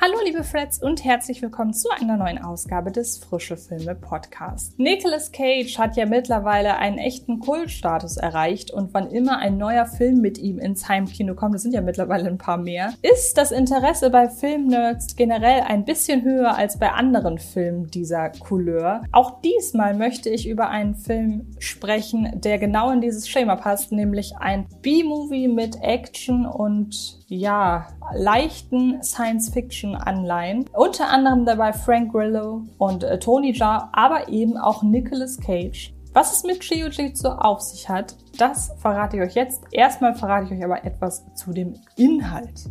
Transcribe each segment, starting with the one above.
Hallo liebe Freds und herzlich willkommen zu einer neuen Ausgabe des Frische Filme Podcast. Nicolas Cage hat ja mittlerweile einen echten Kultstatus erreicht und wann immer ein neuer Film mit ihm ins Heimkino kommt, das sind ja mittlerweile ein paar mehr, ist das Interesse bei Filmnerds generell ein bisschen höher als bei anderen Filmen dieser Couleur. Auch diesmal möchte ich über einen Film sprechen, der genau in dieses Schema passt, nämlich ein B-Movie mit Action und ja, leichten Science-Fiction-Anleihen. Unter anderem dabei Frank Grillo und äh, Tony Jaa, aber eben auch Nicolas Cage. Was es mit Jiu-Jitsu auf sich hat, das verrate ich euch jetzt. Erstmal verrate ich euch aber etwas zu dem Inhalt.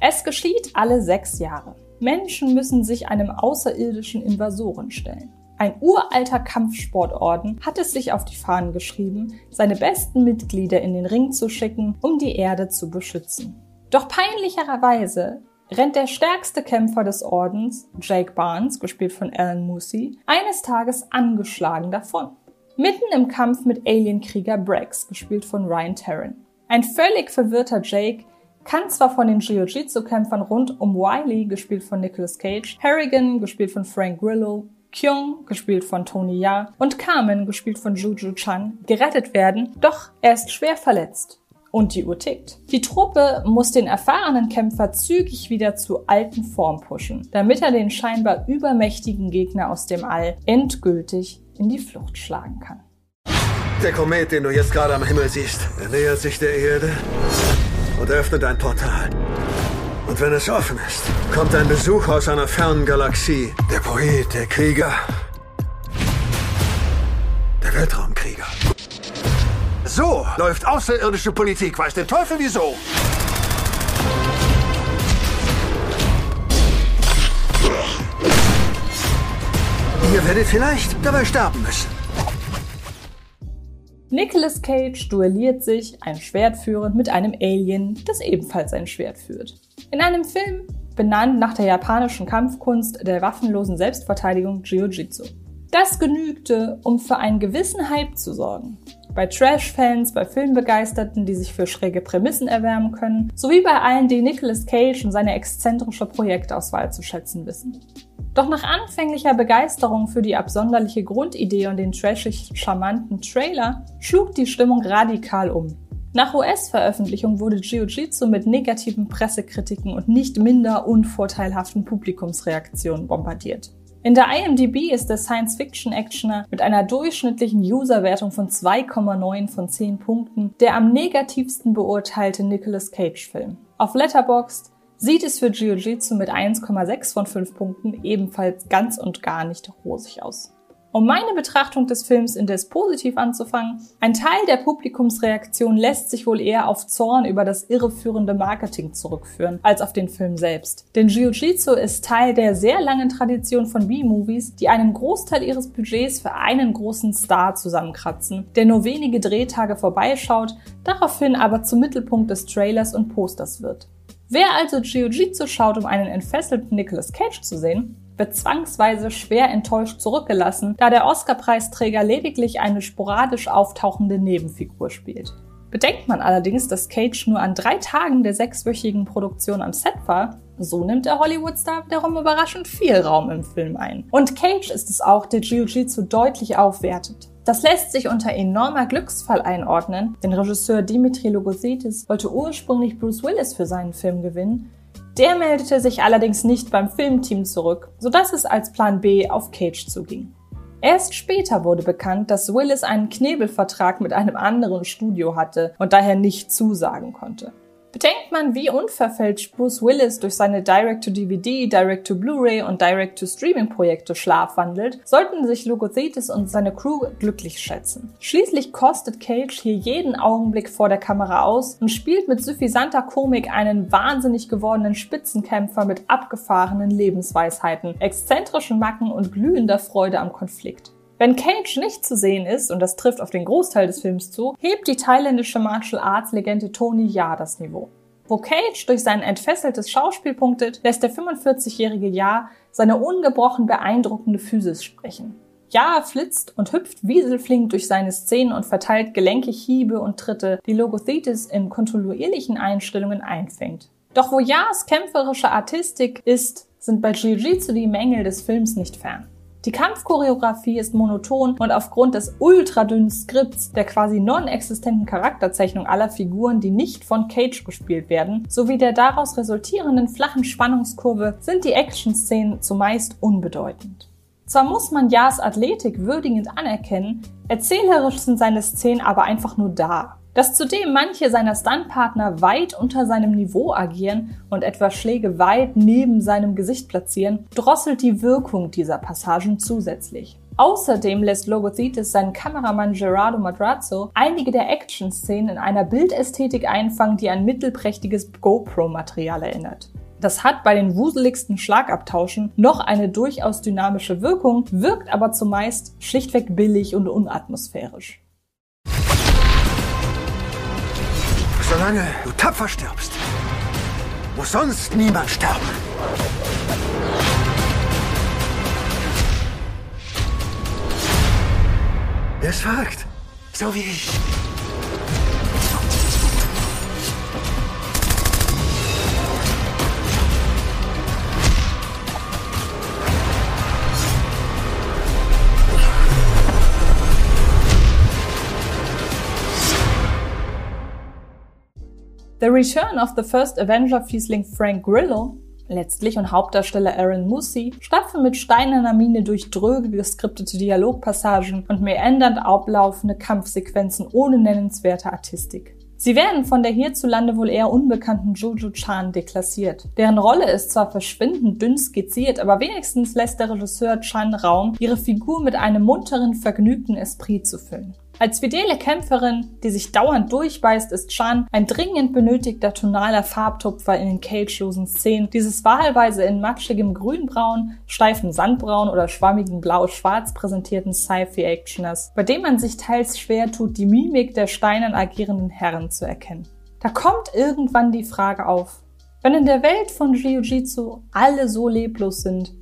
Es geschieht alle sechs Jahre. Menschen müssen sich einem außerirdischen Invasoren stellen. Ein uralter Kampfsportorden hat es sich auf die Fahnen geschrieben, seine besten Mitglieder in den Ring zu schicken, um die Erde zu beschützen. Doch peinlicherweise rennt der stärkste Kämpfer des Ordens, Jake Barnes, gespielt von Alan Moosey, eines Tages angeschlagen davon. Mitten im Kampf mit Alienkrieger Brax, gespielt von Ryan Terran. Ein völlig verwirrter Jake kann zwar von den Jiu-Jitsu-Kämpfern rund um Wiley, gespielt von Nicolas Cage, Harrigan, gespielt von Frank Grillo, Kyung, gespielt von Tony Ya, und Carmen, gespielt von Juju Chan, gerettet werden, doch er ist schwer verletzt und die Uhr tickt. Die Truppe muss den erfahrenen Kämpfer zügig wieder zu alten Form pushen, damit er den scheinbar übermächtigen Gegner aus dem All endgültig in die Flucht schlagen kann. Der Komet, den du jetzt gerade am Himmel siehst, er nähert sich der Erde und öffnet ein Portal. Und wenn es offen ist, kommt ein Besuch aus einer fernen Galaxie. Der Poet, der Krieger, der Weltraumkrieger. So läuft außerirdische Politik. Weiß der Teufel wieso? Ihr werdet vielleicht dabei sterben müssen. Nicolas Cage duelliert sich, ein Schwert führend, mit einem Alien, das ebenfalls ein Schwert führt. In einem Film benannt nach der japanischen Kampfkunst der waffenlosen Selbstverteidigung Jiu-Jitsu. Das genügte, um für einen gewissen Hype zu sorgen bei Trash-Fans, bei Filmbegeisterten, die sich für schräge Prämissen erwärmen können, sowie bei allen, die Nicolas Cage und seine exzentrische Projektauswahl zu schätzen wissen. Doch nach anfänglicher Begeisterung für die absonderliche Grundidee und den trashig charmanten Trailer schlug die Stimmung radikal um. Nach US-Veröffentlichung wurde Jiu-Jitsu mit negativen Pressekritiken und nicht minder unvorteilhaften Publikumsreaktionen bombardiert. In der IMDb ist der Science-Fiction-Actioner mit einer durchschnittlichen User-Wertung von 2,9 von 10 Punkten der am negativsten beurteilte Nicolas Cage-Film. Auf Letterboxd sieht es für Jiu-Jitsu mit 1,6 von 5 Punkten ebenfalls ganz und gar nicht rosig aus. Um meine Betrachtung des Films indes positiv anzufangen, ein Teil der Publikumsreaktion lässt sich wohl eher auf Zorn über das irreführende Marketing zurückführen, als auf den Film selbst. Denn Jiu-Jitsu ist Teil der sehr langen Tradition von B-Movies, die einen Großteil ihres Budgets für einen großen Star zusammenkratzen, der nur wenige Drehtage vorbeischaut, daraufhin aber zum Mittelpunkt des Trailers und Posters wird. Wer also Jiu-Jitsu schaut, um einen entfesselten Nicolas Cage zu sehen, wird zwangsweise schwer enttäuscht zurückgelassen, da der Oscar-Preisträger lediglich eine sporadisch auftauchende Nebenfigur spielt. Bedenkt man allerdings, dass Cage nur an drei Tagen der sechswöchigen Produktion am Set war, so nimmt der Hollywood-Star wiederum überraschend viel Raum im Film ein. Und Cage ist es auch, der Jiu-Jitsu deutlich aufwertet. Das lässt sich unter enormer Glücksfall einordnen, denn Regisseur Dimitri Logosetis wollte ursprünglich Bruce Willis für seinen Film gewinnen, der meldete sich allerdings nicht beim Filmteam zurück, sodass es als Plan B auf Cage zuging. Erst später wurde bekannt, dass Willis einen Knebelvertrag mit einem anderen Studio hatte und daher nicht zusagen konnte. Bedenkt man, wie unverfälscht Bruce Willis durch seine Direct-to-DVD, Direct-to-Blu-ray und Direct-to-Streaming-Projekte schlafwandelt, sollten sich Logothetis und seine Crew glücklich schätzen. Schließlich kostet Cage hier jeden Augenblick vor der Kamera aus und spielt mit suffisanter Komik einen wahnsinnig gewordenen Spitzenkämpfer mit abgefahrenen Lebensweisheiten, exzentrischen Macken und glühender Freude am Konflikt. Wenn Cage nicht zu sehen ist, und das trifft auf den Großteil des Films zu, hebt die thailändische Martial Arts Legende Tony Ja das Niveau. Wo Cage durch sein entfesseltes Schauspiel punktet, lässt der 45-jährige Ja seine ungebrochen beeindruckende Physis sprechen. Ja flitzt und hüpft wieselflink durch seine Szenen und verteilt gelenkig Hiebe und Tritte, die Logothetis in kontinuierlichen Einstellungen einfängt. Doch wo Jas kämpferische Artistik ist, sind bei Jiu-Jitsu die Mängel des Films nicht fern. Die Kampfchoreografie ist monoton und aufgrund des ultradünnen Skripts, der quasi non-existenten Charakterzeichnung aller Figuren, die nicht von Cage gespielt werden, sowie der daraus resultierenden flachen Spannungskurve sind die Action-Szenen zumeist unbedeutend. Zwar muss man Jas Athletik würdigend anerkennen, erzählerisch sind seine Szenen aber einfach nur da. Dass zudem manche seiner Stuntpartner weit unter seinem Niveau agieren und etwa Schläge weit neben seinem Gesicht platzieren, drosselt die Wirkung dieser Passagen zusätzlich. Außerdem lässt Logothetis seinen Kameramann Gerardo Madrazzo einige der Action-Szenen in einer Bildästhetik einfangen, die an mittelprächtiges GoPro-Material erinnert. Das hat bei den wuseligsten Schlagabtauschen noch eine durchaus dynamische Wirkung, wirkt aber zumeist schlichtweg billig und unatmosphärisch. Solange du tapfer stirbst, muss sonst niemand sterben. Er ist verrückt. So wie ich. The Return of the First Avenger-Fiesling Frank Grillo, letztlich und Hauptdarsteller Aaron Musi, stapfen mit steinerner Miene durch dröge geskriptete Dialogpassagen und meandernd ablaufende Kampfsequenzen ohne nennenswerte Artistik. Sie werden von der hierzulande wohl eher unbekannten Jojo Chan deklassiert. Deren Rolle ist zwar verschwindend dünn skizziert, aber wenigstens lässt der Regisseur Chan Raum, ihre Figur mit einem munteren, vergnügten Esprit zu füllen. Als fidele Kämpferin, die sich dauernd durchbeißt, ist Chan ein dringend benötigter tonaler Farbtupfer in den cagelosen Szenen. Dieses wahlweise in matschigem Grünbraun, steifem Sandbraun oder schwammigem Blau-Schwarz präsentierten Sci-Fi-Actioners, bei dem man sich teils schwer tut, die Mimik der steinern agierenden Herren zu erkennen. Da kommt irgendwann die Frage auf, wenn in der Welt von Jiu-Jitsu alle so leblos sind,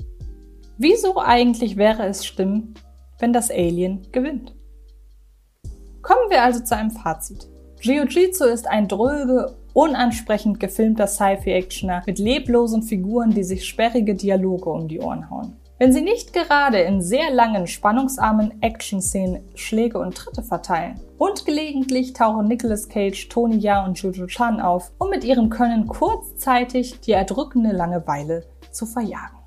wieso eigentlich wäre es stimmen, wenn das Alien gewinnt? Kommen wir also zu einem Fazit. Jiu-Jitsu ist ein dröge, unansprechend gefilmter Sci-Fi-Actioner mit leblosen Figuren, die sich sperrige Dialoge um die Ohren hauen. Wenn sie nicht gerade in sehr langen, spannungsarmen Action-Szenen Schläge und Tritte verteilen. Und gelegentlich tauchen Nicolas Cage, Tony Ya und Jojo Chan auf, um mit ihrem Können kurzzeitig die erdrückende Langeweile zu verjagen.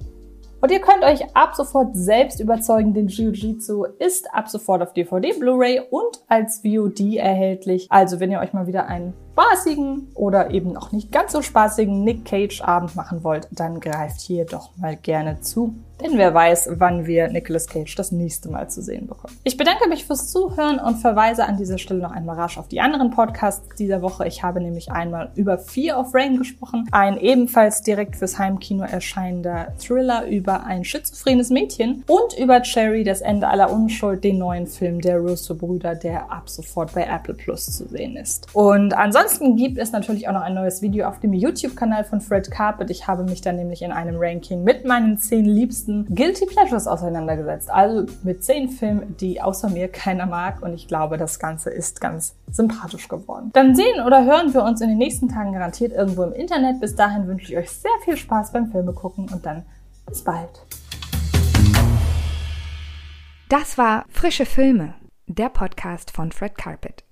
Und ihr könnt euch ab sofort selbst überzeugen, denn Jiu-Jitsu ist ab sofort auf DVD, Blu-ray und als VOD erhältlich. Also wenn ihr euch mal wieder einen spaßigen oder eben noch nicht ganz so spaßigen Nick Cage Abend machen wollt, dann greift hier doch mal gerne zu. Denn wer weiß, wann wir Nicolas Cage das nächste Mal zu sehen bekommen. Ich bedanke mich fürs Zuhören und verweise an dieser Stelle noch einmal rasch auf die anderen Podcasts dieser Woche. Ich habe nämlich einmal über Fear of Rain gesprochen, ein ebenfalls direkt fürs Heimkino erscheinender Thriller über ein schizophrenes Mädchen und über Cherry, das Ende aller Unschuld, den neuen Film der Russo-Brüder, der ab sofort bei Apple Plus zu sehen ist. Und ansonsten gibt es natürlich auch noch ein neues Video auf dem YouTube-Kanal von Fred Carpet. Ich habe mich dann nämlich in einem Ranking mit meinen zehn liebsten liebsten Guilty Pleasures auseinandergesetzt. Also mit zehn Filmen, die außer mir keiner mag. Und ich glaube, das Ganze ist ganz sympathisch geworden. Dann sehen oder hören wir uns in den nächsten Tagen garantiert irgendwo im Internet. Bis dahin wünsche ich euch sehr viel Spaß beim Filme gucken und dann bis bald. Das war Frische Filme, der Podcast von Fred Carpet.